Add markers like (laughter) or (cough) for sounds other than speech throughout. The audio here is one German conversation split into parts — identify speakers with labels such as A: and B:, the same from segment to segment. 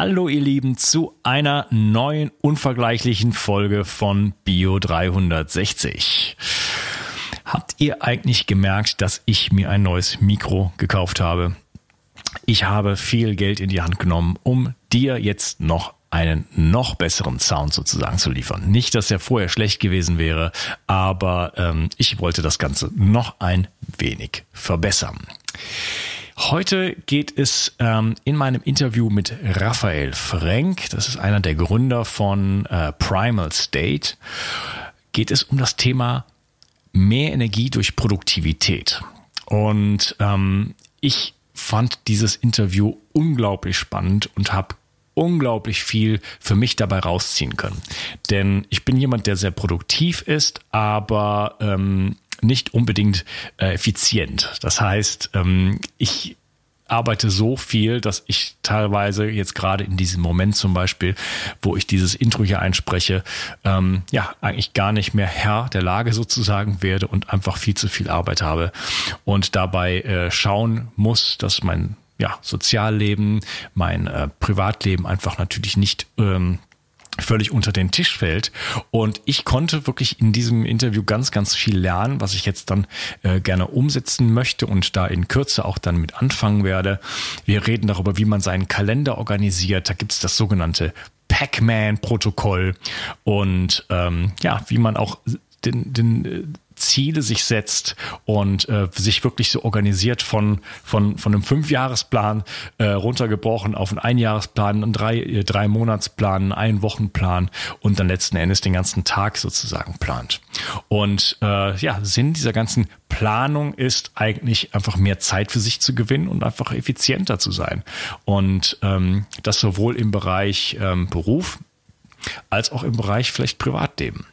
A: Hallo ihr Lieben zu einer neuen unvergleichlichen Folge von Bio 360. Habt ihr eigentlich gemerkt, dass ich mir ein neues Mikro gekauft habe? Ich habe viel Geld in die Hand genommen, um dir jetzt noch einen noch besseren Sound sozusagen zu liefern. Nicht, dass er vorher schlecht gewesen wäre, aber ähm, ich wollte das Ganze noch ein wenig verbessern. Heute geht es ähm, in meinem Interview mit Raphael Frank, das ist einer der Gründer von äh, Primal State, geht es um das Thema mehr Energie durch Produktivität. Und ähm, ich fand dieses Interview unglaublich spannend und habe unglaublich viel für mich dabei rausziehen können. Denn ich bin jemand, der sehr produktiv ist, aber ähm, nicht unbedingt äh, effizient. Das heißt, ähm, ich arbeite so viel, dass ich teilweise jetzt gerade in diesem Moment zum Beispiel, wo ich dieses Intro hier einspreche, ähm, ja, eigentlich gar nicht mehr Herr der Lage sozusagen werde und einfach viel zu viel Arbeit habe und dabei äh, schauen muss, dass mein ja, Sozialleben, mein äh, Privatleben einfach natürlich nicht ähm, völlig unter den Tisch fällt. Und ich konnte wirklich in diesem Interview ganz, ganz viel lernen, was ich jetzt dann äh, gerne umsetzen möchte und da in Kürze auch dann mit anfangen werde. Wir reden darüber, wie man seinen Kalender organisiert. Da gibt es das sogenannte Pac-Man-Protokoll und ähm, ja, wie man auch den, den äh, Ziele sich setzt und äh, sich wirklich so organisiert von, von, von einem Fünfjahresplan äh, runtergebrochen auf einen Einjahresplan, einen drei, äh, drei Monatsplan, einen Wochenplan und dann letzten Endes den ganzen Tag sozusagen plant. Und äh, ja, Sinn dieser ganzen Planung ist eigentlich einfach mehr Zeit für sich zu gewinnen und einfach effizienter zu sein. Und ähm, das sowohl im Bereich ähm, Beruf als auch im Bereich vielleicht Privatleben.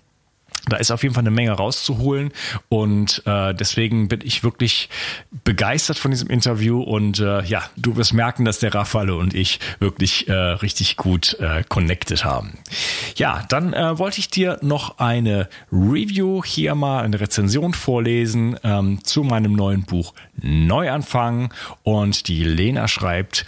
A: Da ist auf jeden Fall eine Menge rauszuholen. Und äh, deswegen bin ich wirklich begeistert von diesem Interview. Und äh, ja, du wirst merken, dass der Raffaele und ich wirklich äh, richtig gut äh, connected haben. Ja, dann äh, wollte ich dir noch eine Review hier mal, eine Rezension vorlesen ähm, zu meinem neuen Buch Neuanfang. Und die Lena schreibt,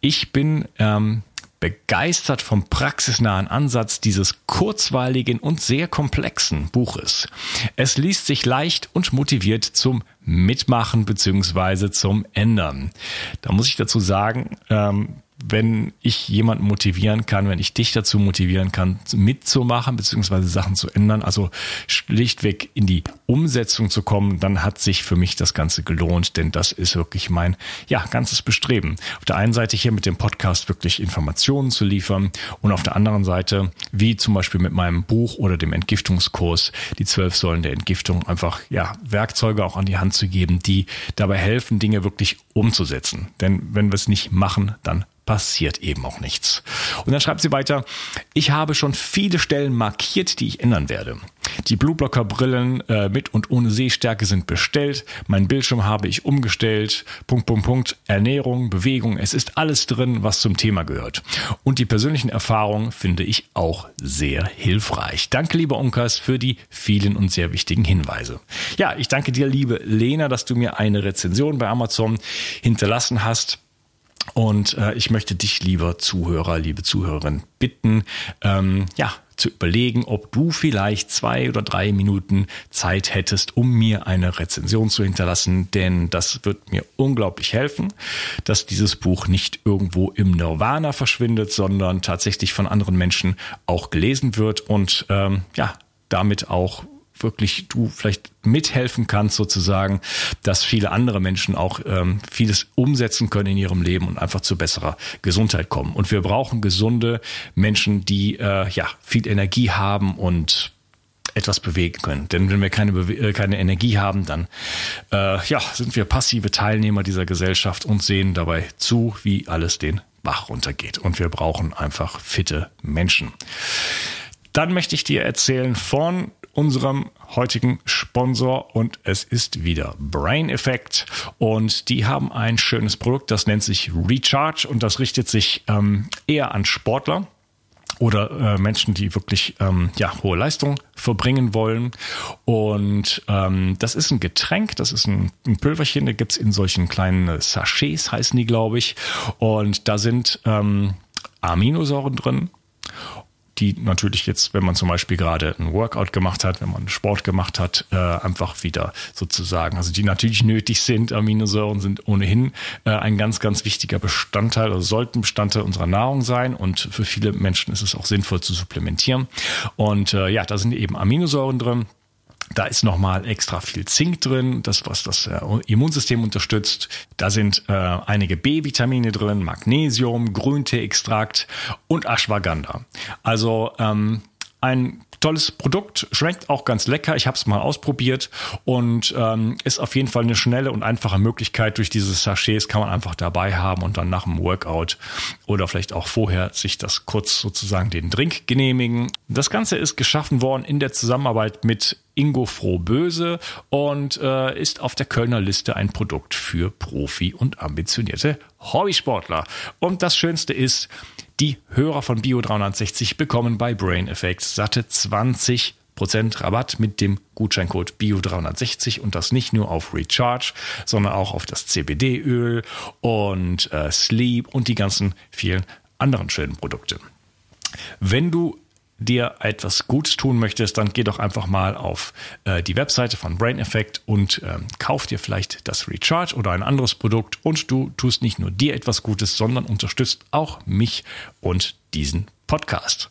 A: ich bin ähm, begeistert vom praxisnahen Ansatz dieses kurzweiligen und sehr komplexen Buches. Es liest sich leicht und motiviert zum Mitmachen bzw. zum Ändern. Da muss ich dazu sagen, ähm, wenn ich jemanden motivieren kann, wenn ich dich dazu motivieren kann, mitzumachen beziehungsweise Sachen zu ändern, also schlichtweg in die Umsetzung zu kommen, dann hat sich für mich das Ganze gelohnt, denn das ist wirklich mein ja ganzes Bestreben. Auf der einen Seite hier mit dem Podcast wirklich Informationen zu liefern und auf der anderen Seite, wie zum Beispiel mit meinem Buch oder dem Entgiftungskurs, die zwölf Säulen der Entgiftung, einfach ja Werkzeuge auch an die Hand zu geben, die dabei helfen, Dinge wirklich umzusetzen. Denn wenn wir es nicht machen, dann passiert eben auch nichts. Und dann schreibt sie weiter, ich habe schon viele Stellen markiert, die ich ändern werde. Die Blueblocker Brillen äh, mit und ohne Sehstärke sind bestellt. Mein Bildschirm habe ich umgestellt. Punkt, Punkt, Punkt. Ernährung, Bewegung. Es ist alles drin, was zum Thema gehört. Und die persönlichen Erfahrungen finde ich auch sehr hilfreich. Danke, lieber Unkas, für die vielen und sehr wichtigen Hinweise. Ja, ich danke dir, liebe Lena, dass du mir eine Rezension bei Amazon hinterlassen hast. Und äh, ich möchte dich, lieber Zuhörer, liebe Zuhörerin, bitten, ähm, ja, zu überlegen, ob du vielleicht zwei oder drei Minuten Zeit hättest, um mir eine Rezension zu hinterlassen, denn das wird mir unglaublich helfen, dass dieses Buch nicht irgendwo im Nirvana verschwindet, sondern tatsächlich von anderen Menschen auch gelesen wird und ähm, ja, damit auch wirklich du vielleicht mithelfen kannst sozusagen, dass viele andere Menschen auch ähm, vieles umsetzen können in ihrem Leben und einfach zu besserer Gesundheit kommen. Und wir brauchen gesunde Menschen, die äh, ja viel Energie haben und etwas bewegen können. Denn wenn wir keine, Bewe äh, keine Energie haben, dann äh, ja, sind wir passive Teilnehmer dieser Gesellschaft und sehen dabei zu, wie alles den Bach runtergeht. Und wir brauchen einfach fitte Menschen. Dann möchte ich dir erzählen von unserem heutigen Sponsor und es ist wieder Brain Effect und die haben ein schönes Produkt, das nennt sich Recharge und das richtet sich ähm, eher an Sportler oder äh, Menschen, die wirklich ähm, ja, hohe Leistung verbringen wollen. Und ähm, das ist ein Getränk, das ist ein, ein Pülverchen, da gibt's in solchen kleinen Sachets, heißen die, glaube ich. Und da sind ähm, Aminosäuren drin die natürlich jetzt, wenn man zum Beispiel gerade ein Workout gemacht hat, wenn man Sport gemacht hat, äh, einfach wieder sozusagen, also die natürlich nötig sind. Aminosäuren sind ohnehin äh, ein ganz, ganz wichtiger Bestandteil oder sollten Bestandteil unserer Nahrung sein und für viele Menschen ist es auch sinnvoll zu supplementieren. Und äh, ja, da sind eben Aminosäuren drin. Da ist nochmal extra viel Zink drin, das was das äh, Immunsystem unterstützt. Da sind äh, einige B-Vitamine drin, Magnesium, Grünteeextrakt und Ashwagandha. Also ähm, ein tolles Produkt, schmeckt auch ganz lecker. Ich habe es mal ausprobiert und ähm, ist auf jeden Fall eine schnelle und einfache Möglichkeit. Durch diese Sachets kann man einfach dabei haben und dann nach dem Workout oder vielleicht auch vorher sich das kurz sozusagen den Drink genehmigen. Das Ganze ist geschaffen worden in der Zusammenarbeit mit Ingo Frohböse und äh, ist auf der Kölner Liste ein Produkt für Profi und ambitionierte Hobbysportler. Und das Schönste ist, die Hörer von Bio 360 bekommen bei Brain Effect satte 20% Rabatt mit dem Gutscheincode BIO360 und das nicht nur auf Recharge, sondern auch auf das CBD-Öl und äh, Sleep und die ganzen vielen anderen schönen Produkte. Wenn du dir etwas Gutes tun möchtest, dann geh doch einfach mal auf äh, die Webseite von Brain Effect und ähm, kauf dir vielleicht das Recharge oder ein anderes Produkt und du tust nicht nur dir etwas Gutes, sondern unterstützt auch mich und diesen Podcast.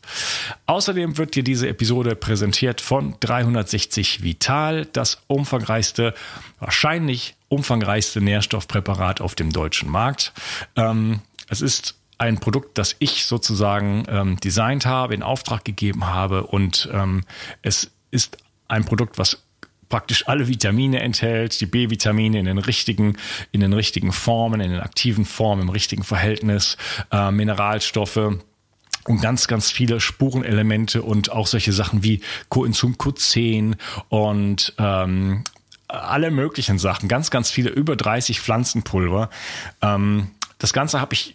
A: Außerdem wird dir diese Episode präsentiert von 360 Vital, das umfangreichste, wahrscheinlich umfangreichste Nährstoffpräparat auf dem deutschen Markt. Ähm, es ist ein Produkt, das ich sozusagen ähm, designt habe, in Auftrag gegeben habe und ähm, es ist ein Produkt, was praktisch alle Vitamine enthält, die B-Vitamine in den richtigen, in den richtigen Formen, in den aktiven Formen, im richtigen Verhältnis, äh, Mineralstoffe und ganz, ganz viele Spurenelemente und auch solche Sachen wie Coenzym Q10 und ähm, alle möglichen Sachen, ganz, ganz viele, über 30 Pflanzenpulver. Ähm, das Ganze habe ich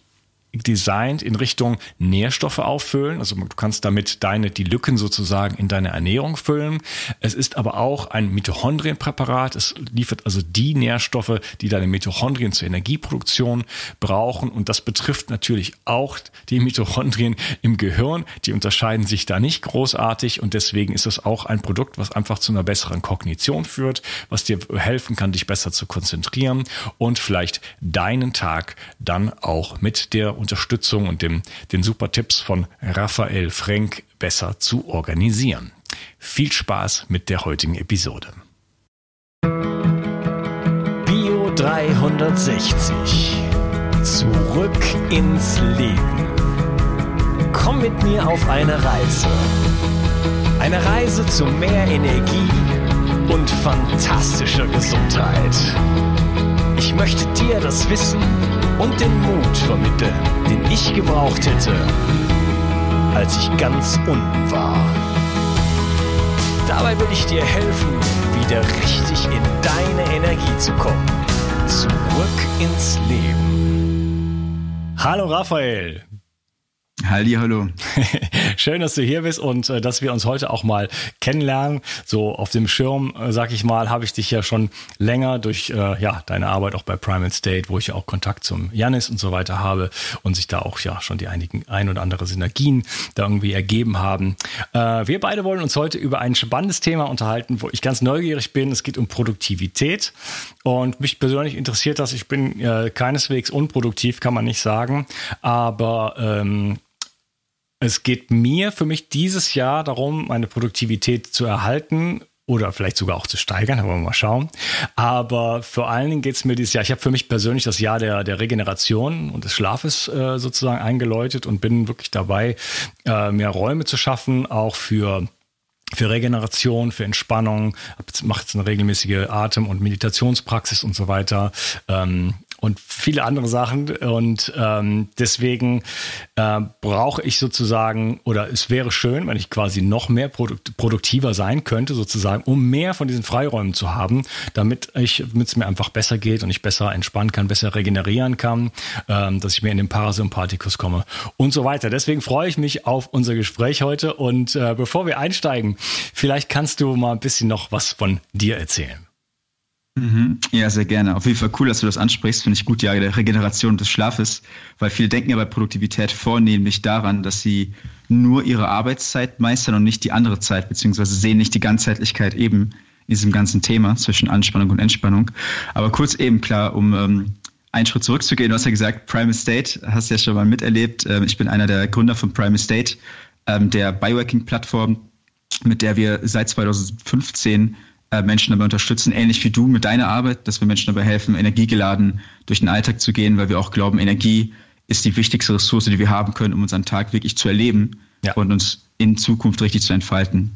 A: designt in Richtung Nährstoffe auffüllen. Also du kannst damit deine, die Lücken sozusagen in deine Ernährung füllen. Es ist aber auch ein Mitochondrienpräparat. Es liefert also die Nährstoffe, die deine Mitochondrien zur Energieproduktion brauchen. Und das betrifft natürlich auch die Mitochondrien im Gehirn. Die unterscheiden sich da nicht großartig. Und deswegen ist es auch ein Produkt, was einfach zu einer besseren Kognition führt, was dir helfen kann, dich besser zu konzentrieren und vielleicht deinen Tag dann auch mit der Unterstützung und dem, den super Tipps von Raphael Frenk besser zu organisieren. Viel Spaß mit der heutigen Episode.
B: Bio 360. Zurück ins Leben. Komm mit mir auf eine Reise. Eine Reise zu mehr Energie und fantastischer Gesundheit. Ich möchte dir das Wissen und den Mut vermitteln, den ich gebraucht hätte, als ich ganz unten war. Dabei will ich dir helfen, wieder richtig in deine Energie zu kommen. Zurück ins Leben.
A: Hallo Raphael.
C: Halli, hallo. (laughs)
A: Schön, dass du hier bist und äh, dass wir uns heute auch mal kennenlernen. So auf dem Schirm, äh, sag ich mal, habe ich dich ja schon länger durch äh, ja deine Arbeit auch bei Primal State, wo ich ja auch Kontakt zum Janis und so weiter habe und sich da auch ja schon die einigen ein oder andere Synergien da irgendwie ergeben haben. Äh, wir beide wollen uns heute über ein spannendes Thema unterhalten, wo ich ganz neugierig bin. Es geht um Produktivität und mich persönlich interessiert das. Ich bin äh, keineswegs unproduktiv, kann man nicht sagen, aber ähm, es geht mir für mich dieses Jahr darum, meine Produktivität zu erhalten oder vielleicht sogar auch zu steigern, aber mal schauen. Aber vor allen Dingen geht es mir dieses Jahr, ich habe für mich persönlich das Jahr der, der Regeneration und des Schlafes äh, sozusagen eingeläutet und bin wirklich dabei, äh, mehr Räume zu schaffen, auch für für Regeneration, für Entspannung, mache jetzt eine regelmäßige Atem- und Meditationspraxis und so weiter. Ähm, und viele andere Sachen. Und ähm, deswegen äh, brauche ich sozusagen, oder es wäre schön, wenn ich quasi noch mehr produkt produktiver sein könnte, sozusagen, um mehr von diesen Freiräumen zu haben, damit ich, damit es mir einfach besser geht und ich besser entspannen kann, besser regenerieren kann, ähm, dass ich mehr in den Parasympathikus komme und so weiter. Deswegen freue ich mich auf unser Gespräch heute. Und äh, bevor wir einsteigen, vielleicht kannst du mal ein bisschen noch was von dir erzählen.
C: Mhm. Ja, sehr gerne. Auf jeden Fall cool, dass du das ansprichst. Finde ich gut, ja, der Regeneration des Schlafes, weil viele denken ja bei Produktivität vornehmlich daran, dass sie nur ihre Arbeitszeit meistern und nicht die andere Zeit, beziehungsweise sehen nicht die Ganzheitlichkeit eben in diesem ganzen Thema zwischen Anspannung und Entspannung. Aber kurz eben klar, um ähm, einen Schritt zurückzugehen, du hast ja gesagt, Prime Estate, hast du ja schon mal miterlebt. Ähm, ich bin einer der Gründer von Prime Estate, ähm, der Biohacking-Plattform, mit der wir seit 2015 äh, Menschen dabei unterstützen, ähnlich wie du mit deiner Arbeit, dass wir Menschen dabei helfen, energiegeladen durch den Alltag zu gehen, weil wir auch glauben, Energie ist die wichtigste Ressource, die wir haben können, um unseren Tag wirklich zu erleben ja. und uns in Zukunft richtig zu entfalten.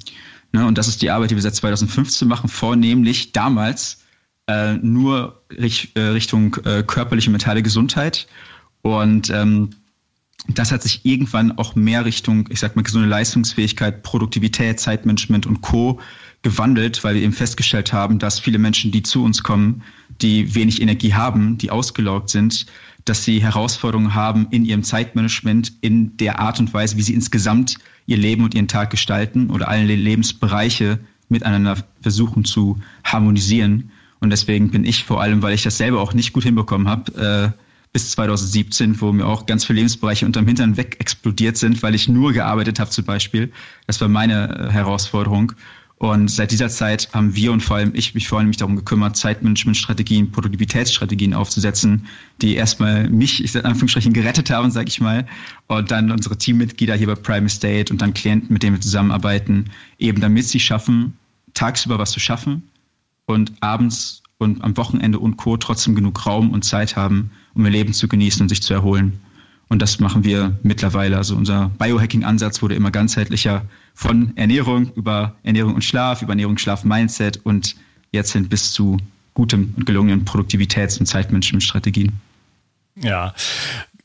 C: Ne, und das ist die Arbeit, die wir seit 2015 machen, vornehmlich damals äh, nur Richt, äh, Richtung äh, körperliche mentale Gesundheit. Und ähm, das hat sich irgendwann auch mehr Richtung, ich sag mal, gesunde Leistungsfähigkeit, Produktivität, Zeitmanagement und Co gewandelt, weil wir eben festgestellt haben, dass viele Menschen, die zu uns kommen, die wenig Energie haben, die ausgelaugt sind, dass sie Herausforderungen haben in ihrem Zeitmanagement, in der Art und Weise, wie sie insgesamt ihr Leben und ihren Tag gestalten oder alle Lebensbereiche miteinander versuchen zu harmonisieren. Und deswegen bin ich vor allem, weil ich das selber auch nicht gut hinbekommen habe, äh, bis 2017, wo mir auch ganz viele Lebensbereiche unterm Hintern weg explodiert sind, weil ich nur gearbeitet habe zum Beispiel. Das war meine äh, Herausforderung. Und seit dieser Zeit haben wir und vor allem ich mich vor allem mich darum gekümmert, Zeitmanagementstrategien, Produktivitätsstrategien aufzusetzen, die erstmal mich, ich sage Anführungsstrichen, gerettet haben, sage ich mal, und dann unsere Teammitglieder hier bei Prime Estate und dann Klienten, mit denen wir zusammenarbeiten, eben damit sie schaffen, tagsüber was zu schaffen und abends und am Wochenende und Co. trotzdem genug Raum und Zeit haben, um ihr Leben zu genießen und sich zu erholen. Und das machen wir mittlerweile. Also unser Biohacking-Ansatz wurde immer ganzheitlicher von Ernährung über Ernährung und Schlaf, über Ernährung, Schlaf, Mindset und jetzt hin bis zu gutem und gelungenen Produktivitäts- und Zeitmanagement-Strategien.
A: Ja,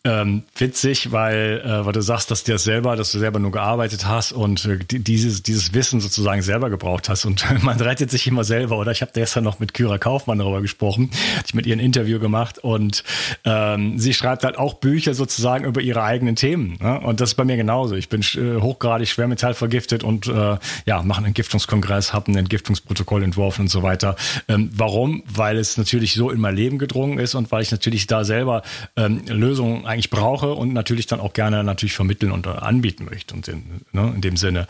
A: ähm, witzig, weil, äh, weil du sagst, dass du das selber, dass du selber nur gearbeitet hast und äh, dieses, dieses Wissen sozusagen selber gebraucht hast. Und (laughs) man rettet sich immer selber. Oder ich habe gestern noch mit Kyra Kaufmann darüber gesprochen, ich mit ihr ein Interview gemacht und ähm, sie schreibt halt auch Bücher sozusagen über ihre eigenen Themen. Ne? Und das ist bei mir genauso. Ich bin äh, hochgradig schwermetallvergiftet und äh, ja, mache einen Entgiftungskongress, habe ein Entgiftungsprotokoll entworfen und so weiter. Ähm, warum? Weil es natürlich so in mein Leben gedrungen ist und weil ich natürlich da selber ähm, Lösungen eigentlich brauche und natürlich dann auch gerne natürlich vermitteln und anbieten möchte und in, ne, in dem Sinne.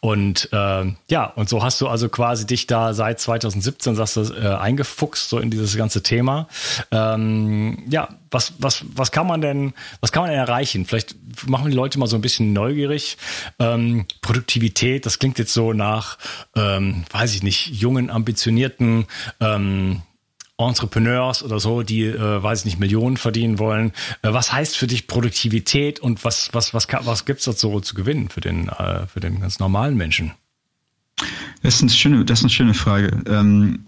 A: Und äh, ja, und so hast du also quasi dich da seit 2017, sagst du, äh, eingefuchst so in dieses ganze Thema. Ähm, ja, was, was, was kann man denn, was kann man denn erreichen? Vielleicht machen die Leute mal so ein bisschen neugierig. Ähm, Produktivität, das klingt jetzt so nach, ähm, weiß ich nicht, jungen, ambitionierten ähm, Entrepreneurs oder so, die, äh, weiß ich nicht, Millionen verdienen wollen. Äh, was heißt für dich Produktivität und was, was, was, was gibt's dort so zu gewinnen für den, äh, für den ganz normalen Menschen?
C: Das ist eine schöne, das ist eine schöne Frage. Ähm,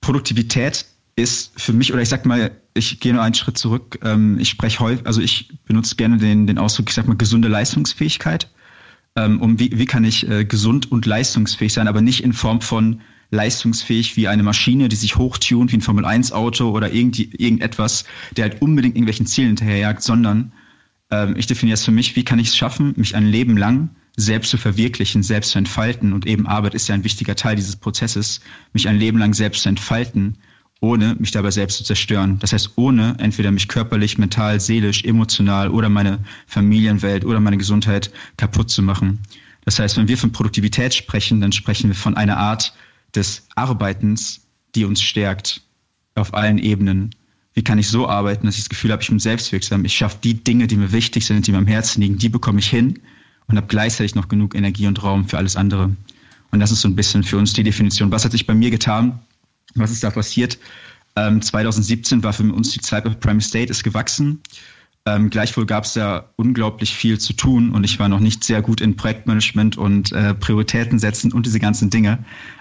C: Produktivität ist für mich, oder ich sag mal, ich gehe nur einen Schritt zurück. Ähm, ich spreche häufig, also ich benutze gerne den, den Ausdruck, ich sag mal, gesunde Leistungsfähigkeit. Ähm, um wie, wie kann ich äh, gesund und leistungsfähig sein, aber nicht in Form von leistungsfähig wie eine Maschine, die sich hochtunt wie ein Formel-1-Auto oder irgendwie, irgendetwas, der halt unbedingt irgendwelchen Zielen hinterherjagt, sondern ähm, ich definiere es für mich, wie kann ich es schaffen, mich ein Leben lang selbst zu verwirklichen, selbst zu entfalten und eben Arbeit ist ja ein wichtiger Teil dieses Prozesses, mich ein Leben lang selbst zu entfalten, ohne mich dabei selbst zu zerstören. Das heißt, ohne entweder mich körperlich, mental, seelisch, emotional oder meine Familienwelt oder meine Gesundheit kaputt zu machen. Das heißt, wenn wir von Produktivität sprechen, dann sprechen wir von einer Art des Arbeitens, die uns stärkt auf allen Ebenen. Wie kann ich so arbeiten, dass ich das Gefühl habe, ich bin selbstwirksam, ich schaffe die Dinge, die mir wichtig sind, die mir am Herzen liegen, die bekomme ich hin und habe gleichzeitig noch genug Energie und Raum für alles andere. Und das ist so ein bisschen für uns die Definition. Was hat sich bei mir getan? Was ist da passiert? Ähm, 2017 war für uns die Zeit bei Prime State ist gewachsen. Ähm, gleichwohl gab es da unglaublich viel zu tun und ich war noch nicht sehr gut in Projektmanagement und äh, Prioritäten setzen und diese ganzen Dinge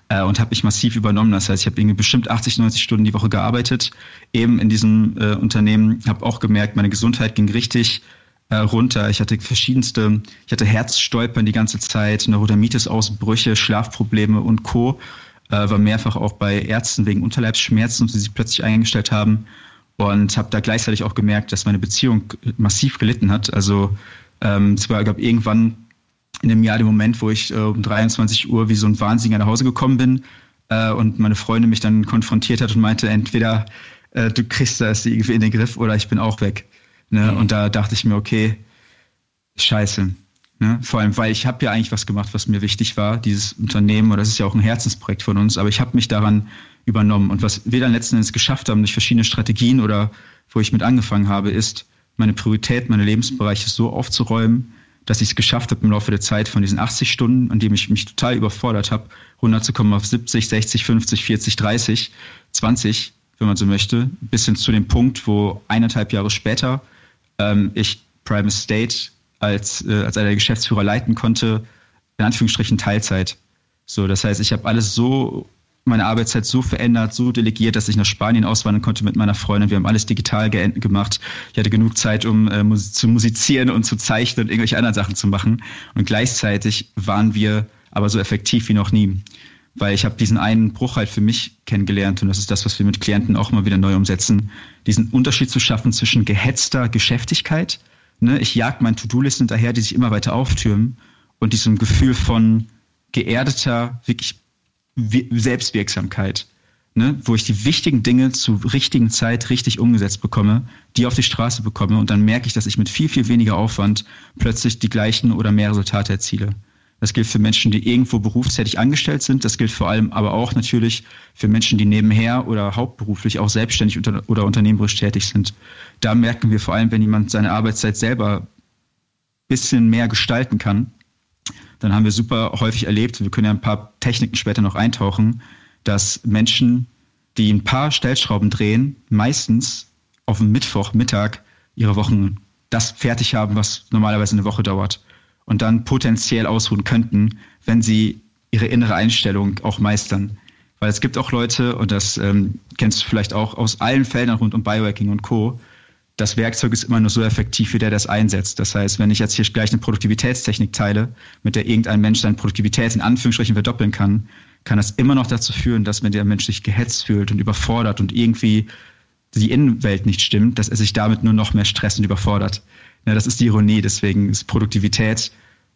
C: äh, und habe mich massiv übernommen. Das heißt, ich habe irgendwie bestimmt 80, 90 Stunden die Woche gearbeitet, eben in diesem äh, Unternehmen, habe auch gemerkt, meine Gesundheit ging richtig äh, runter. Ich hatte verschiedenste, ich hatte Herzstolpern die ganze Zeit, Neurodermitis-Ausbrüche, Schlafprobleme und Co. Äh, war mehrfach auch bei Ärzten wegen Unterleibsschmerzen, die sich plötzlich eingestellt haben und habe da gleichzeitig auch gemerkt, dass meine Beziehung massiv gelitten hat. Also ähm, es war, glaube irgendwann in dem Jahr der Moment, wo ich äh, um 23 Uhr wie so ein Wahnsinniger nach Hause gekommen bin, äh, und meine Freundin mich dann konfrontiert hat und meinte, entweder äh, du kriegst das irgendwie in den Griff oder ich bin auch weg. Ne? Mhm. Und da dachte ich mir, okay, scheiße. Ne? Vor allem, weil ich habe ja eigentlich was gemacht, was mir wichtig war, dieses Unternehmen, oder das ist ja auch ein Herzensprojekt von uns, aber ich habe mich daran übernommen. Und was wir dann letzten Endes geschafft haben durch verschiedene Strategien oder wo ich mit angefangen habe, ist, meine Priorität, meine Lebensbereiche so aufzuräumen, dass ich es geschafft habe im Laufe der Zeit von diesen 80 Stunden, an denen ich mich total überfordert habe, runterzukommen auf 70, 60, 50, 40, 30, 20, wenn man so möchte, bis hin zu dem Punkt, wo eineinhalb Jahre später ähm, ich Prime State als, äh, als einer der Geschäftsführer leiten konnte, in Anführungsstrichen Teilzeit. So, das heißt, ich habe alles so meine Arbeitszeit so verändert, so delegiert, dass ich nach Spanien auswandern konnte mit meiner Freundin. Wir haben alles digital gemacht. Ich hatte genug Zeit, um äh, zu musizieren und zu zeichnen und irgendwelche anderen Sachen zu machen. Und gleichzeitig waren wir aber so effektiv wie noch nie. Weil ich habe diesen einen Bruch halt für mich kennengelernt und das ist das, was wir mit Klienten auch mal wieder neu umsetzen. Diesen Unterschied zu schaffen zwischen gehetzter Geschäftigkeit, ne, ich jag mein To-Do-Listen hinterher, die sich immer weiter auftürmen und diesem Gefühl von geerdeter, wirklich Selbstwirksamkeit, ne, wo ich die wichtigen Dinge zur richtigen Zeit richtig umgesetzt bekomme, die auf die Straße bekomme und dann merke ich, dass ich mit viel, viel weniger Aufwand plötzlich die gleichen oder mehr Resultate erziele. Das gilt für Menschen, die irgendwo berufstätig angestellt sind. Das gilt vor allem aber auch natürlich für Menschen, die nebenher oder hauptberuflich auch selbstständig oder unternehmerisch tätig sind. Da merken wir vor allem, wenn jemand seine Arbeitszeit selber bisschen mehr gestalten kann, dann haben wir super häufig erlebt, wir können ja ein paar Techniken später noch eintauchen, dass Menschen, die ein paar Stellschrauben drehen, meistens auf dem Mittwochmittag ihre Wochen das fertig haben, was normalerweise eine Woche dauert. Und dann potenziell ausruhen könnten, wenn sie ihre innere Einstellung auch meistern. Weil es gibt auch Leute, und das ähm, kennst du vielleicht auch aus allen Feldern rund um Biohacking und Co., das Werkzeug ist immer nur so effektiv, wie der das einsetzt. Das heißt, wenn ich jetzt hier gleich eine Produktivitätstechnik teile, mit der irgendein Mensch seine Produktivität in Anführungsstrichen verdoppeln kann, kann das immer noch dazu führen, dass wenn der Mensch sich gehetzt fühlt und überfordert und irgendwie die Innenwelt nicht stimmt, dass er sich damit nur noch mehr stresst und überfordert. Ja, das ist die Ironie. Deswegen ist Produktivität,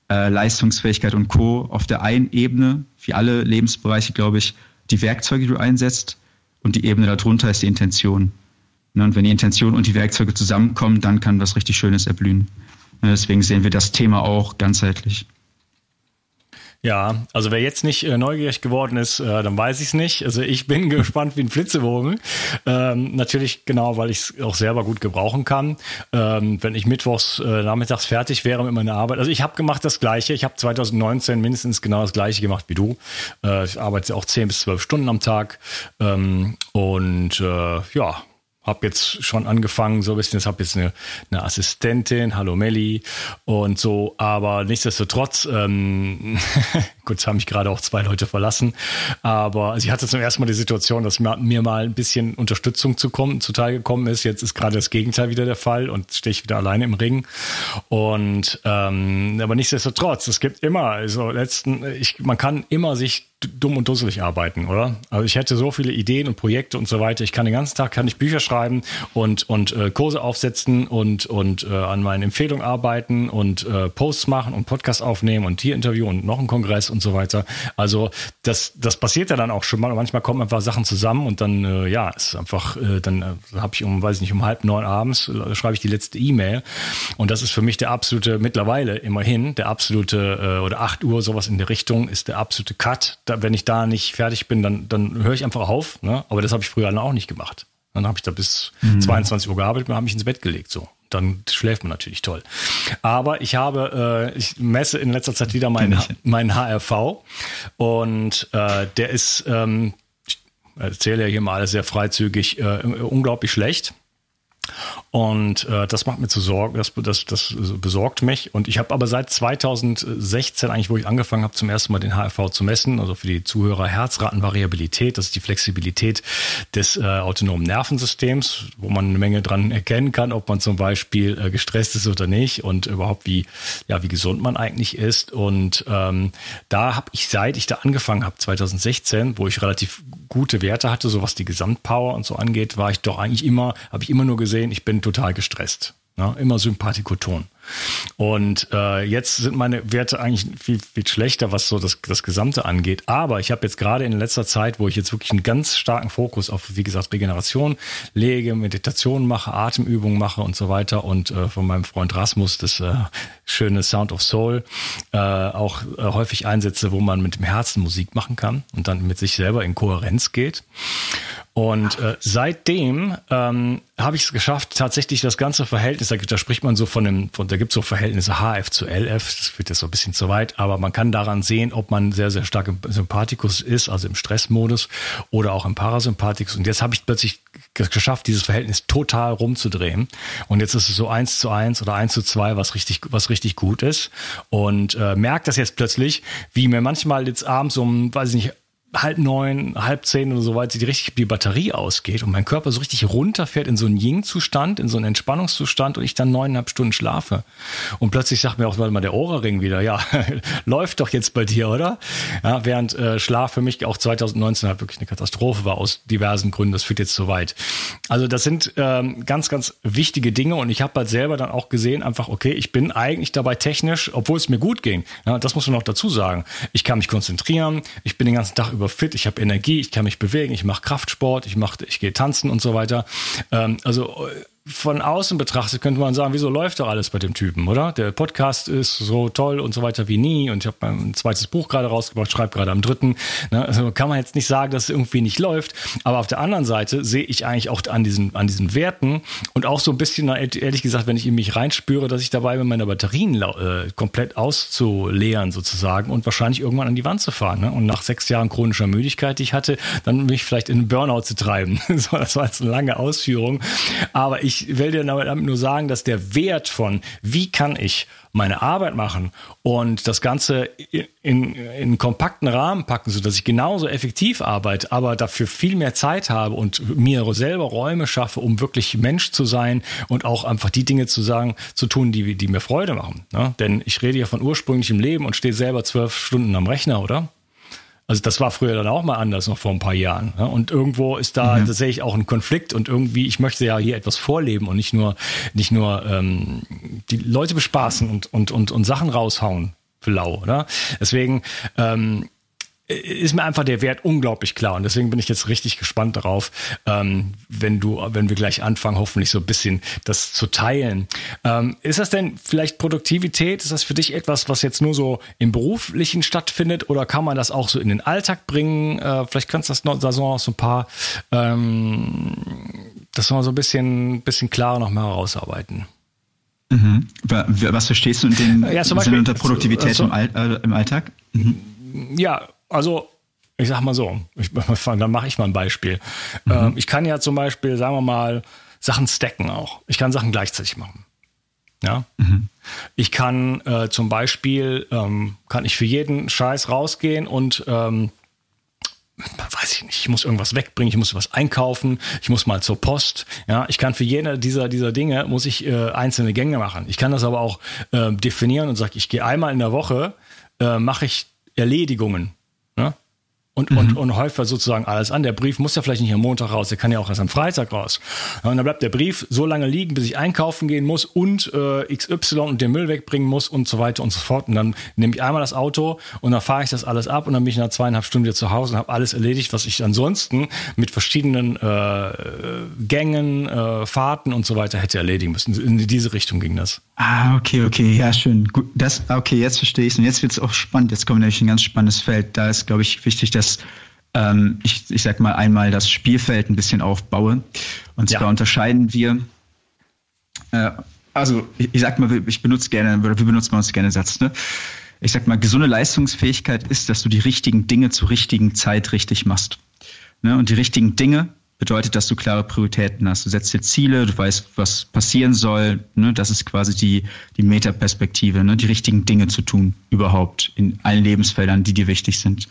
C: äh, Leistungsfähigkeit und Co. auf der einen Ebene, wie alle Lebensbereiche, glaube ich, die Werkzeuge, die du einsetzt. Und die Ebene darunter ist die Intention. Ne, und wenn die Intention und die Werkzeuge zusammenkommen, dann kann was richtig Schönes erblühen. Ne, deswegen sehen wir das Thema auch ganzheitlich.
A: Ja, also wer jetzt nicht äh, neugierig geworden ist, äh, dann weiß ich es nicht. Also ich bin (laughs) gespannt wie ein Flitzebogen. Ähm, natürlich genau, weil ich es auch selber gut gebrauchen kann. Ähm, wenn ich mittwochs äh, nachmittags fertig wäre mit meiner Arbeit. Also ich habe gemacht das Gleiche. Ich habe 2019 mindestens genau das Gleiche gemacht wie du. Äh, ich arbeite auch 10 bis 12 Stunden am Tag. Ähm, und äh, ja, habe jetzt schon angefangen, so ein bisschen, ich habe jetzt eine, eine Assistentin, hallo Melli. Und so, aber nichtsdestotrotz, ähm, (laughs) gut, haben mich gerade auch zwei Leute verlassen, aber ich hatte zum ersten Mal die Situation, dass mir mal ein bisschen Unterstützung zu kommen, zuteil gekommen ist. Jetzt ist gerade das Gegenteil wieder der Fall und stehe ich wieder alleine im Ring. Und ähm, aber nichtsdestotrotz, es gibt immer, also letzten, ich, man kann immer sich dumm und dusselig arbeiten, oder? Also ich hätte so viele Ideen und Projekte und so weiter. Ich kann den ganzen Tag kann ich Bücher schreiben und und äh, Kurse aufsetzen und und äh, an meinen Empfehlungen arbeiten und äh, Posts machen und Podcasts aufnehmen und hier Interview und noch ein Kongress und so weiter. Also das das passiert ja dann auch schon mal. Manchmal kommen einfach Sachen zusammen und dann äh, ja ist einfach äh, dann äh, habe ich um weiß ich nicht um halb neun abends äh, schreibe ich die letzte E-Mail und das ist für mich der absolute mittlerweile immerhin der absolute äh, oder acht Uhr sowas in der Richtung ist der absolute Cut. Da wenn ich da nicht fertig bin, dann, dann höre ich einfach auf. Ne? Aber das habe ich früher auch nicht gemacht. Dann habe ich da bis mhm. 22 Uhr gearbeitet und habe mich ins Bett gelegt. So. Dann schläft man natürlich toll. Aber ich habe, äh, ich messe in letzter Zeit wieder meinen, meinen HRV und äh, der ist, ähm, ich erzähle ja hier mal alles sehr freizügig, äh, unglaublich schlecht. Und äh, das macht mir zu Sorgen, das, das, das besorgt mich. Und ich habe aber seit 2016, eigentlich, wo ich angefangen habe, zum ersten Mal den HRV zu messen, also für die Zuhörer Herzratenvariabilität, das ist die Flexibilität des äh, autonomen Nervensystems, wo man eine Menge dran erkennen kann, ob man zum Beispiel äh, gestresst ist oder nicht und überhaupt wie, ja, wie gesund man eigentlich ist. Und ähm, da habe ich, seit ich da angefangen habe, 2016, wo ich relativ gute Werte hatte, so was die Gesamtpower und so angeht, war ich doch eigentlich immer, habe ich immer nur gesehen, ich bin total gestresst. Ja, immer Sympathikoton. Und äh, jetzt sind meine Werte eigentlich viel, viel schlechter, was so das, das Gesamte angeht. Aber ich habe jetzt gerade in letzter Zeit, wo ich jetzt wirklich einen ganz starken Fokus auf, wie gesagt, Regeneration lege, Meditation mache, Atemübungen mache und so weiter und äh, von meinem Freund Rasmus das äh, schöne Sound of Soul äh, auch äh, häufig einsetze, wo man mit dem Herzen Musik machen kann und dann mit sich selber in Kohärenz geht. Und äh, seitdem ähm, habe ich es geschafft, tatsächlich das ganze Verhältnis, da, da spricht man so von dem, von, da gibt es so Verhältnisse HF zu LF, das führt jetzt so ein bisschen zu weit, aber man kann daran sehen, ob man sehr, sehr stark im Sympathikus ist, also im Stressmodus oder auch im Parasympathikus. Und jetzt habe ich plötzlich geschafft, dieses Verhältnis total rumzudrehen. Und jetzt ist es so eins zu eins oder eins zu zwei, was richtig, was richtig gut ist. Und äh, merkt das jetzt plötzlich, wie mir manchmal jetzt abends um, weiß ich nicht, halb neun, halb zehn oder so weit die richtig die Batterie ausgeht und mein Körper so richtig runterfährt in so einen Ying-Zustand, in so einen Entspannungszustand und ich dann neuneinhalb Stunden schlafe. Und plötzlich sagt mir auch mal der Ohrring wieder, ja, (laughs) läuft doch jetzt bei dir, oder? Ja, während äh, Schlaf für mich auch 2019 halt wirklich eine Katastrophe war aus diversen Gründen. Das führt jetzt zu weit. Also das sind ähm, ganz, ganz wichtige Dinge und ich habe halt selber dann auch gesehen, einfach, okay, ich bin eigentlich dabei technisch, obwohl es mir gut ging. Ja, das muss man noch dazu sagen. Ich kann mich konzentrieren, ich bin den ganzen Tag über super fit, ich habe Energie, ich kann mich bewegen, ich mache Kraftsport, ich mache, ich gehe tanzen und so weiter. Ähm, also von außen betrachtet könnte man sagen, wieso läuft doch alles bei dem Typen, oder? Der Podcast ist so toll und so weiter wie nie und ich habe ein zweites Buch gerade rausgebracht, schreibe gerade am dritten. Ne? Also kann man jetzt nicht sagen, dass es irgendwie nicht läuft, aber auf der anderen Seite sehe ich eigentlich auch an diesen, an diesen Werten und auch so ein bisschen, ehrlich gesagt, wenn ich in mich reinspüre, dass ich dabei bin, meine Batterien äh, komplett auszuleeren sozusagen und wahrscheinlich irgendwann an die Wand zu fahren. Ne? Und nach sechs Jahren chronischer Müdigkeit, die ich hatte, dann mich vielleicht in einen Burnout zu treiben. (laughs) so, das war jetzt eine lange Ausführung, aber ich ich will dir damit nur sagen, dass der Wert von, wie kann ich meine Arbeit machen und das Ganze in, in, in kompakten Rahmen packen, sodass ich genauso effektiv arbeite, aber dafür viel mehr Zeit habe und mir selber Räume schaffe, um wirklich Mensch zu sein und auch einfach die Dinge zu sagen, zu tun, die, die mir Freude machen. Ne? Denn ich rede ja von ursprünglichem Leben und stehe selber zwölf Stunden am Rechner, oder? Also das war früher dann auch mal anders, noch vor ein paar Jahren. Ne? Und irgendwo ist da mhm. tatsächlich auch ein Konflikt und irgendwie, ich möchte ja hier etwas vorleben und nicht nur, nicht nur ähm, die Leute bespaßen und, und, und, und Sachen raushauen für lau, oder? Deswegen ähm, ist mir einfach der Wert unglaublich klar und deswegen bin ich jetzt richtig gespannt darauf, ähm, wenn du, wenn wir gleich anfangen, hoffentlich so ein bisschen das zu teilen. Ähm, ist das denn vielleicht Produktivität? Ist das für dich etwas, was jetzt nur so im beruflichen stattfindet oder kann man das auch so in den Alltag bringen? Äh, vielleicht kannst du das noch, da so ein paar, ähm, das noch so ein bisschen, bisschen klarer noch mal herausarbeiten.
C: Mhm. Was verstehst du in dem ja, Sinne unter Produktivität so, im, All, äh, im Alltag?
A: Mhm. Ja, also ich sag mal so, ich, (laughs) dann mache ich mal ein Beispiel. Mhm. Ähm, ich kann ja zum Beispiel, sagen wir mal, Sachen stacken auch. Ich kann Sachen gleichzeitig machen. Ja. Mhm. Ich kann äh, zum Beispiel, ähm, kann ich für jeden Scheiß rausgehen und ähm, weiß ich nicht, ich muss irgendwas wegbringen, ich muss was einkaufen, ich muss mal zur Post. Ja, ich kann für jede dieser dieser Dinge muss ich äh, einzelne Gänge machen. Ich kann das aber auch äh, definieren und sage, ich gehe einmal in der Woche, äh, mache ich Erledigungen und, mhm. und, und häufe sozusagen alles an. Der Brief muss ja vielleicht nicht am Montag raus, der kann ja auch erst am Freitag raus. Und dann bleibt der Brief so lange liegen, bis ich einkaufen gehen muss und äh, XY und den Müll wegbringen muss und so weiter und so fort. Und dann nehme ich einmal das Auto und dann fahre ich das alles ab und dann bin ich nach zweieinhalb Stunden wieder zu Hause und habe alles erledigt, was ich ansonsten mit verschiedenen äh, Gängen, äh, Fahrten und so weiter hätte erledigen müssen. In diese Richtung ging das.
C: Ah, okay, okay, ja, schön. Gut, das, okay, jetzt verstehe ich es. Und jetzt wird es auch spannend. Jetzt kommt nämlich ein ganz spannendes Feld. Da ist, glaube ich, wichtig, dass ähm, ich, ich sag mal einmal das Spielfeld ein bisschen aufbaue. Und zwar ja. unterscheiden wir, äh, also ich, ich, sag mal, ich benutze gerne, oder wir benutzen uns gerne Satz, ne? Ich sag mal, gesunde Leistungsfähigkeit ist, dass du die richtigen Dinge zur richtigen Zeit richtig machst. Ne? Und die richtigen Dinge bedeutet, dass du klare Prioritäten hast. Du setzt dir Ziele, du weißt, was passieren soll. Ne? Das ist quasi die, die Metaperspektive, ne? die richtigen Dinge zu tun überhaupt in allen Lebensfeldern, die dir wichtig sind.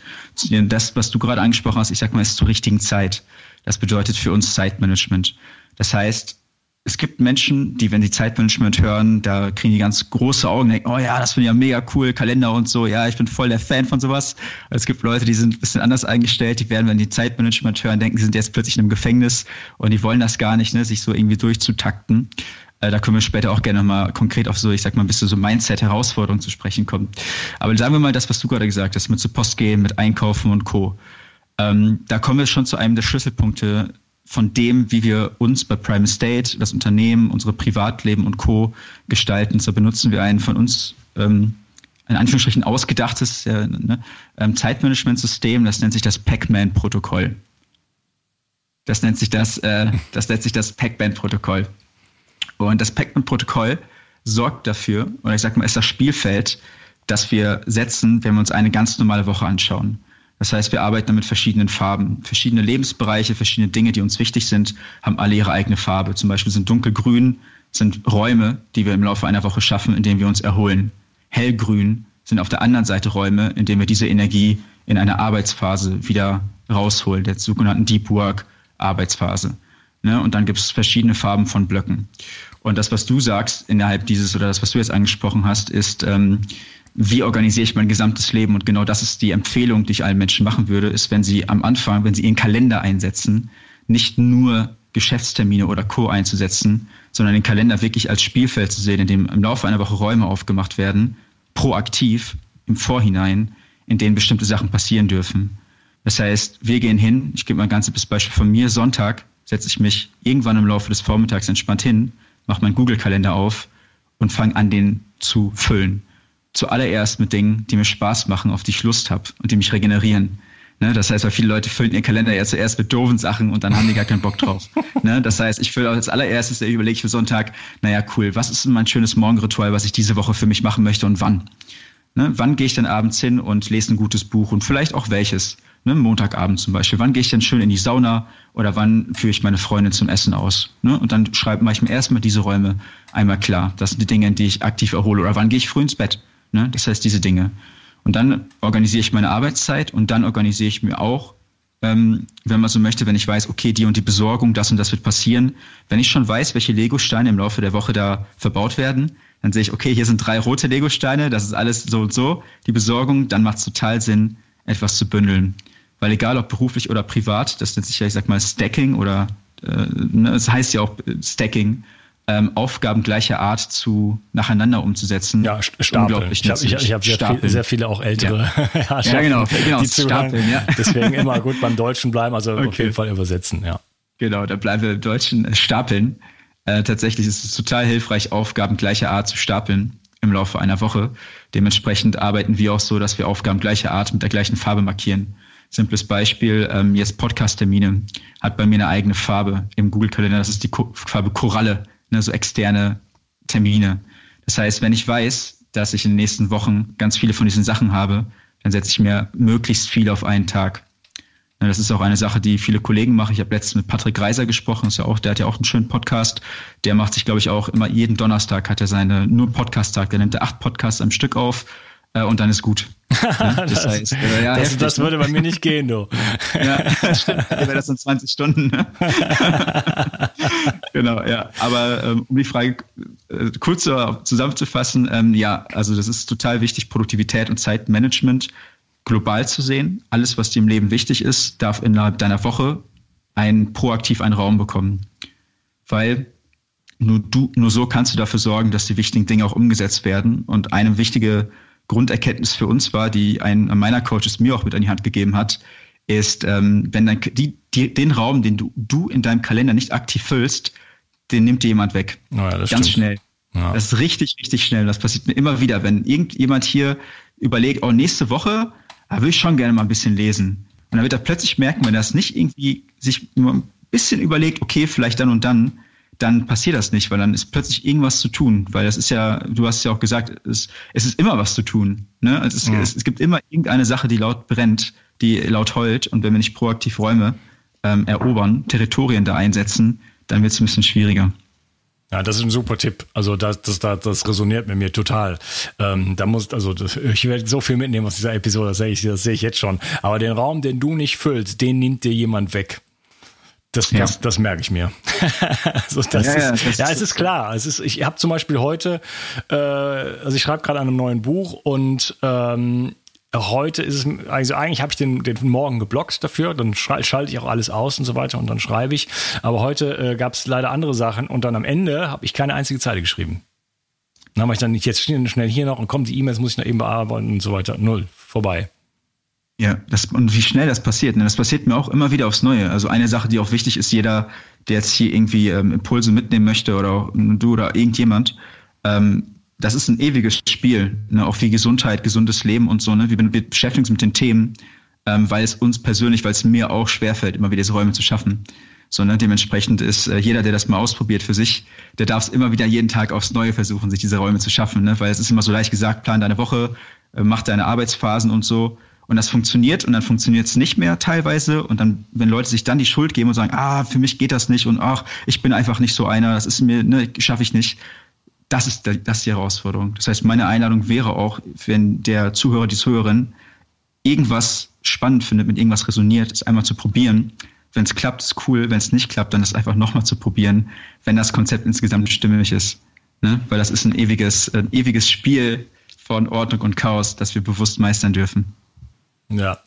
C: Das, was du gerade angesprochen hast, ich sag mal, ist zur richtigen Zeit. Das bedeutet für uns Zeitmanagement. Das heißt, es gibt Menschen, die, wenn sie Zeitmanagement hören, da kriegen die ganz große Augen, denken, oh ja, das finde ich ja mega cool, Kalender und so, ja, ich bin voll der Fan von sowas. Es gibt Leute, die sind ein bisschen anders eingestellt, die werden, wenn die Zeitmanagement hören, denken, die sind jetzt plötzlich in einem Gefängnis und die wollen das gar nicht, ne, sich so irgendwie durchzutakten. Äh, da können wir später auch gerne mal konkret auf so, ich sag mal, bis zu so Mindset-Herausforderungen zu sprechen kommen. Aber sagen wir mal das, was du gerade gesagt hast, mit zur Post gehen, mit Einkaufen und Co. Ähm, da kommen wir schon zu einem der Schlüsselpunkte von dem, wie wir uns bei Prime Estate, das Unternehmen, unsere Privatleben und Co. gestalten. So benutzen wir einen von uns ähm, in Anführungsstrichen ausgedachtes äh, ne, ähm, Zeitmanagementsystem, das nennt sich das Pac-Man-Protokoll. Das nennt sich das, äh, das nennt sich das Pac-Man-Protokoll. Und das Pac-Man-Protokoll sorgt dafür, oder ich sag mal, ist das Spielfeld, das wir setzen, wenn wir uns eine ganz normale Woche anschauen. Das heißt, wir arbeiten mit verschiedenen Farben. Verschiedene Lebensbereiche, verschiedene Dinge, die uns wichtig sind, haben alle ihre eigene Farbe. Zum Beispiel sind dunkelgrün sind Räume, die wir im Laufe einer Woche schaffen, in denen wir uns erholen. Hellgrün sind auf der anderen Seite Räume, in denen wir diese Energie in einer Arbeitsphase wieder rausholen, der sogenannten Deep Work Arbeitsphase. Ne? Und dann gibt es verschiedene Farben von Blöcken. Und das, was du sagst innerhalb dieses oder das, was du jetzt angesprochen hast, ist, ähm, wie organisiere ich mein gesamtes Leben? Und genau das ist die Empfehlung, die ich allen Menschen machen würde, ist, wenn sie am Anfang, wenn sie ihren Kalender einsetzen, nicht nur Geschäftstermine oder Co. einzusetzen, sondern den Kalender wirklich als Spielfeld zu sehen, in dem im Laufe einer Woche Räume aufgemacht werden, proaktiv im Vorhinein, in denen bestimmte Sachen passieren dürfen. Das heißt, wir gehen hin, ich gebe mal ein ganz Beispiel von mir, Sonntag setze ich mich irgendwann im Laufe des Vormittags entspannt hin, mache meinen Google-Kalender auf und fange an, den zu füllen zuallererst mit Dingen, die mir Spaß machen, auf die ich Lust habe und die mich regenerieren. Ne, das heißt, weil viele Leute füllen ihren Kalender ja zuerst mit doofen Sachen und dann haben die gar keinen Bock drauf. (laughs) ne, das heißt, ich fülle als allererstes, ich überlege ich für Sonntag, naja, cool, was ist denn mein schönes Morgenritual, was ich diese Woche für mich machen möchte und wann? Ne, wann gehe ich dann abends hin und lese ein gutes Buch und vielleicht auch welches? Ne, Montagabend zum Beispiel. Wann gehe ich denn schön in die Sauna oder wann führe ich meine Freundin zum Essen aus? Ne? Und dann schreibe ich mir erstmal diese Räume einmal klar. Das sind die Dinge, in die ich aktiv erhole. Oder wann gehe ich früh ins Bett? Ne? Das heißt, diese Dinge. Und dann organisiere ich meine Arbeitszeit und dann organisiere ich mir auch, ähm, wenn man so möchte, wenn ich weiß, okay, die und die Besorgung, das und das wird passieren. Wenn ich schon weiß, welche Lego-Steine im Laufe der Woche da verbaut werden, dann sehe ich, okay, hier sind drei rote Lego-Steine, das ist alles so und so. Die Besorgung, dann macht es total Sinn, etwas zu bündeln. Weil egal ob beruflich oder privat, das nennt sich ja, ich sag mal, Stacking oder äh, ne, es heißt ja auch äh, Stacking, ähm, Aufgaben gleicher Art zu nacheinander umzusetzen.
A: Ja, Stapeln. Ich habe ich, ich hab sehr, viel, sehr, viele auch ältere
C: ja. (laughs) ja, genau, genau
A: die Stapeln, ja. Deswegen (laughs) immer gut beim Deutschen bleiben, also okay. auf jeden Fall übersetzen, ja.
C: Genau, da bleiben wir im Deutschen äh, stapeln. Äh, tatsächlich ist es total hilfreich, Aufgaben gleicher Art zu stapeln im Laufe einer Woche. Dementsprechend arbeiten wir auch so, dass wir Aufgaben gleicher Art mit der gleichen Farbe markieren. Simples Beispiel, ähm, jetzt Podcast-Termine hat bei mir eine eigene Farbe im Google-Kalender, das ist die Ko Farbe Koralle ne, so externe Termine. Das heißt, wenn ich weiß, dass ich in den nächsten Wochen ganz viele von diesen Sachen habe, dann setze ich mir möglichst viel auf einen Tag. Ne, das ist auch eine Sache, die viele Kollegen machen. Ich habe letztens mit Patrick Reiser gesprochen, ist ja auch, der hat ja auch einen schönen Podcast. Der macht sich, glaube ich, auch immer jeden Donnerstag hat er seine nur Podcast-Tag. Der nimmt acht Podcasts am Stück auf und dann ist gut. (laughs)
A: Das, heißt, äh, ja, das, das, würde bei mir nicht gehen, du.
C: ja, (laughs) das stimmt. Wäre das in 20 Stunden. Ne? (laughs) genau, ja. Aber ähm, um die Frage äh, kurz zusammenzufassen, ähm, ja, also das ist total wichtig, Produktivität und Zeitmanagement global zu sehen. Alles, was dir im Leben wichtig ist, darf innerhalb deiner Woche ein proaktiv einen Raum bekommen. Weil nur du, nur so kannst du dafür sorgen, dass die wichtigen Dinge auch umgesetzt werden. Und eine wichtige Grunderkenntnis für uns war, die ein meiner Coaches mir auch mit an die Hand gegeben hat, ist, ähm, wenn dann die, die, den Raum, den du, du in deinem Kalender nicht aktiv füllst, den nimmt dir jemand weg.
A: Oh ja, Ganz
C: stimmt. schnell. Ja. Das ist richtig, richtig schnell. Das passiert mir immer wieder, wenn irgendjemand hier überlegt, oh, nächste Woche da will ich schon gerne mal ein bisschen lesen. Und dann wird er plötzlich merken, wenn er das nicht irgendwie sich nur ein bisschen überlegt, okay, vielleicht dann und dann, dann passiert das nicht, weil dann ist plötzlich irgendwas zu tun, weil das ist ja, du hast ja auch gesagt, es, es ist immer was zu tun. Ne? Also es, ja. es, es, gibt immer irgendeine Sache, die laut brennt, die laut heult und wenn wir nicht proaktiv Räume ähm, erobern, Territorien da einsetzen, dann wird es ein bisschen schwieriger.
A: Ja, das ist ein super Tipp. Also das, das, das, das resoniert mit mir total. Ähm, da muss, also ich werde so viel mitnehmen aus dieser Episode, das sehe ich, das sehe ich jetzt schon. Aber den Raum, den du nicht füllst, den nimmt dir jemand weg. Das, ja. das, das merke ich mir. (laughs) so, das ja, ist, ja, das ja, es ist klar. Es ist, ich habe zum Beispiel heute, äh, also ich schreibe gerade an einem neuen Buch und ähm, heute ist es, also eigentlich habe ich den, den Morgen geblockt dafür, dann schalte ich auch alles aus und so weiter und dann schreibe ich. Aber heute äh, gab es leider andere Sachen und dann am Ende habe ich keine einzige Zeile geschrieben. Dann habe ich dann nicht jetzt schnell hier noch und kommt die E-Mails, muss ich noch eben bearbeiten und so weiter. Null, vorbei.
C: Ja, das, und wie schnell das passiert. Ne? Das passiert mir auch immer wieder aufs Neue. Also eine Sache, die auch wichtig ist, jeder, der jetzt hier irgendwie ähm, Impulse mitnehmen möchte oder auch du oder irgendjemand, ähm, das ist ein ewiges Spiel, ne? auch wie Gesundheit, gesundes Leben und so. Ne? Wir, wir beschäftigen uns mit den Themen, ähm, weil es uns persönlich, weil es mir auch schwerfällt, immer wieder diese Räume zu schaffen. Sondern dementsprechend ist äh, jeder, der das mal ausprobiert für sich, der darf es immer wieder jeden Tag aufs Neue versuchen, sich diese Räume zu schaffen. Ne? Weil es ist immer so leicht gesagt, plan deine Woche, äh, mach deine Arbeitsphasen und so. Und das funktioniert und dann funktioniert es nicht mehr teilweise. Und dann, wenn Leute sich dann die Schuld geben und sagen, ah, für mich geht das nicht und ach, ich bin einfach nicht so einer, das ist mir, ne, schaffe ich nicht. Das ist, das ist die Herausforderung. Das heißt, meine Einladung wäre auch, wenn der Zuhörer, die Zuhörerin irgendwas spannend findet, mit irgendwas resoniert, es einmal zu probieren. Wenn es klappt, ist cool. Wenn es nicht klappt, dann ist einfach nochmal zu probieren, wenn das Konzept insgesamt stimmig ist. Ne? Weil das ist ein ewiges, ein ewiges Spiel von Ordnung und Chaos, das wir bewusst meistern dürfen.
A: Ja,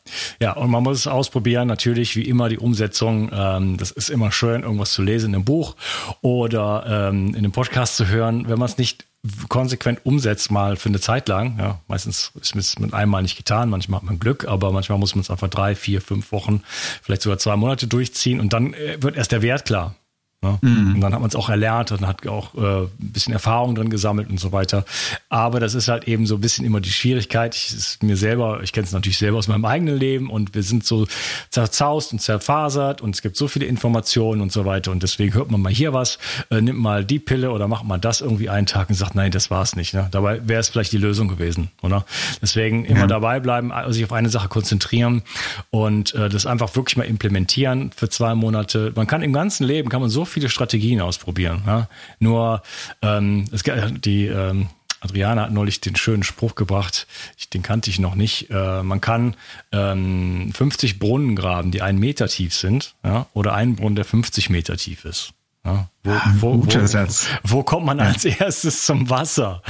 A: ja, und man muss es ausprobieren. Natürlich, wie immer, die Umsetzung. Ähm, das ist immer schön, irgendwas zu lesen in einem Buch oder ähm, in einem Podcast zu hören. Wenn man es nicht konsequent umsetzt, mal für eine Zeit lang, ja, meistens ist es mit einmal nicht getan, manchmal hat man Glück, aber manchmal muss man es einfach drei, vier, fünf Wochen, vielleicht sogar zwei Monate durchziehen und dann äh, wird erst der Wert klar. Ne? Mhm. Und dann hat man es auch erlernt und hat auch äh, ein bisschen Erfahrung drin gesammelt und so weiter. Aber das ist halt eben so ein bisschen immer die Schwierigkeit. Ich ist mir selber, ich kenne es natürlich selber aus meinem eigenen Leben und wir sind so zerzaust und zerfasert und es gibt so viele Informationen und so weiter. Und deswegen hört man mal hier was, äh, nimmt mal die Pille oder macht mal das irgendwie einen Tag und sagt, nein, das war es nicht. Ne? Dabei wäre es vielleicht die Lösung gewesen, oder? Deswegen immer ja. dabei bleiben, also sich auf eine Sache konzentrieren und äh, das einfach wirklich mal implementieren für zwei Monate. Man kann im ganzen Leben, kann man so viele Strategien ausprobieren. Ja? Nur ähm, es, die ähm, Adriana hat neulich den schönen Spruch gebracht, ich, den kannte ich noch nicht. Äh, man kann ähm, 50 Brunnen graben, die einen Meter tief sind, ja? oder einen Brunnen, der 50 Meter tief ist. Ja, wo, ah, wo, Guter wo, Satz. wo kommt man als erstes zum Wasser?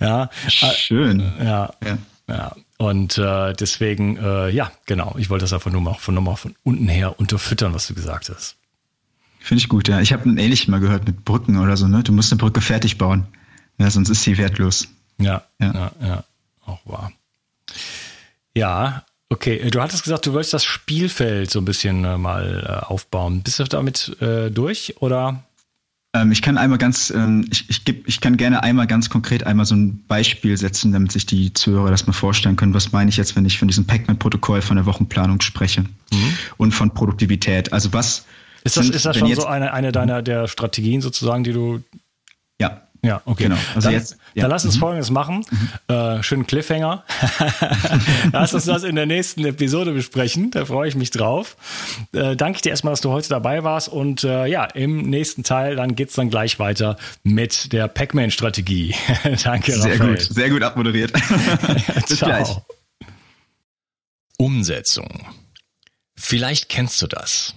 A: Ja,
C: Schön.
A: Ja, ja. ja. Und äh, deswegen, äh, ja, genau, ich wollte das einfach nur mal von, nur mal von unten her unterfüttern, was du gesagt hast.
C: Finde ich gut, ja. Ich habe ein ähnliches mal gehört mit Brücken oder so, ne? Du musst eine Brücke fertig bauen. Ja, sonst ist sie wertlos.
A: Ja, ja, ja, ja. auch wahr. Ja, okay. Du hattest gesagt, du wolltest das Spielfeld so ein bisschen äh, mal äh, aufbauen. Bist du damit äh, durch oder?
C: Ähm, ich kann einmal ganz, ähm, ich, ich, geb, ich kann gerne einmal ganz konkret einmal so ein Beispiel setzen, damit sich die Zuhörer das mal vorstellen können. Was meine ich jetzt, wenn ich von diesem Pac-Man-Protokoll von der Wochenplanung spreche mhm. und von Produktivität? Also was
A: ist das, ist das schon so eine, eine deiner der Strategien sozusagen, die du.
C: Ja.
A: Ja, okay. Genau. Also dann, jetzt, ja. dann lass uns mhm. Folgendes machen. Mhm. Äh, schönen Cliffhanger. (laughs) lass uns das in der nächsten Episode besprechen. Da freue ich mich drauf. Äh, danke dir erstmal, dass du heute dabei warst. Und äh, ja, im nächsten Teil, dann geht's dann gleich weiter mit der Pac-Man-Strategie. (laughs) danke,
C: Sehr Raphael. gut, sehr gut abmoderiert. (laughs)
A: Bis Ciao. gleich. Umsetzung. Vielleicht kennst du das.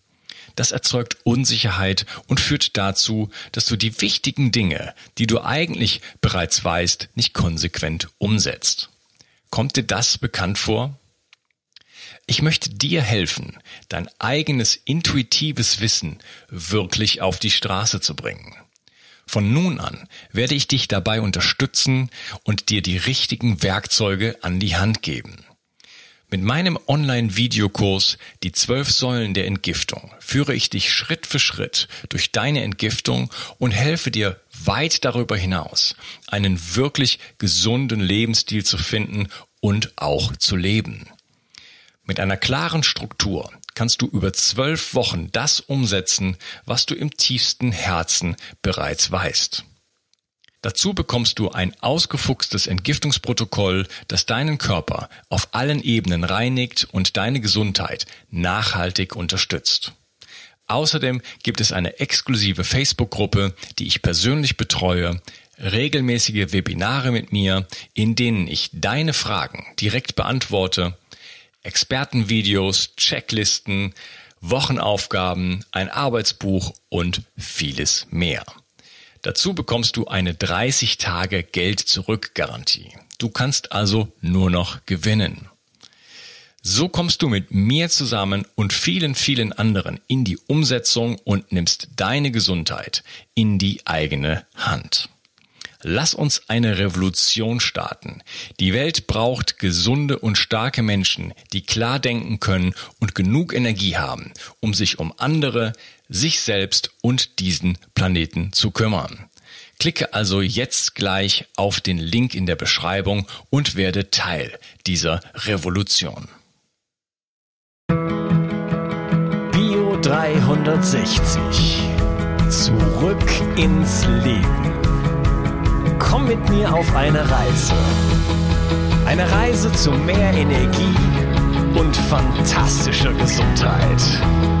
A: Das erzeugt Unsicherheit und führt dazu, dass du die wichtigen Dinge, die du eigentlich bereits weißt, nicht konsequent umsetzt. Kommt dir das bekannt vor? Ich möchte dir helfen, dein eigenes intuitives Wissen wirklich auf die Straße zu bringen. Von nun an werde ich dich dabei unterstützen und dir die richtigen Werkzeuge an die Hand geben. Mit meinem Online-Videokurs Die zwölf Säulen der Entgiftung führe ich dich Schritt für Schritt durch deine Entgiftung und helfe dir weit darüber hinaus, einen wirklich gesunden Lebensstil zu finden und auch zu leben. Mit einer klaren Struktur kannst du über zwölf Wochen das umsetzen, was du im tiefsten Herzen bereits weißt. Dazu bekommst du ein ausgefuchstes Entgiftungsprotokoll, das deinen Körper auf allen Ebenen reinigt und deine Gesundheit nachhaltig unterstützt. Außerdem gibt es eine exklusive Facebook-Gruppe, die ich persönlich betreue, regelmäßige Webinare mit mir, in denen ich deine Fragen direkt beantworte, Expertenvideos, Checklisten, Wochenaufgaben, ein Arbeitsbuch und vieles mehr. Dazu bekommst du eine 30 Tage Geld zurück Garantie. Du kannst also nur noch gewinnen. So kommst du mit mir zusammen und vielen, vielen anderen in die Umsetzung und nimmst deine Gesundheit in die eigene Hand. Lass uns eine Revolution starten. Die Welt braucht gesunde und starke Menschen, die klar denken können und genug Energie haben, um sich um andere, sich selbst und diesen Planeten zu kümmern. Klicke also jetzt gleich auf den Link in der Beschreibung und werde Teil dieser Revolution.
B: Bio 360. Zurück ins Leben. Komm mit mir auf eine Reise. Eine Reise zu mehr Energie und fantastischer Gesundheit.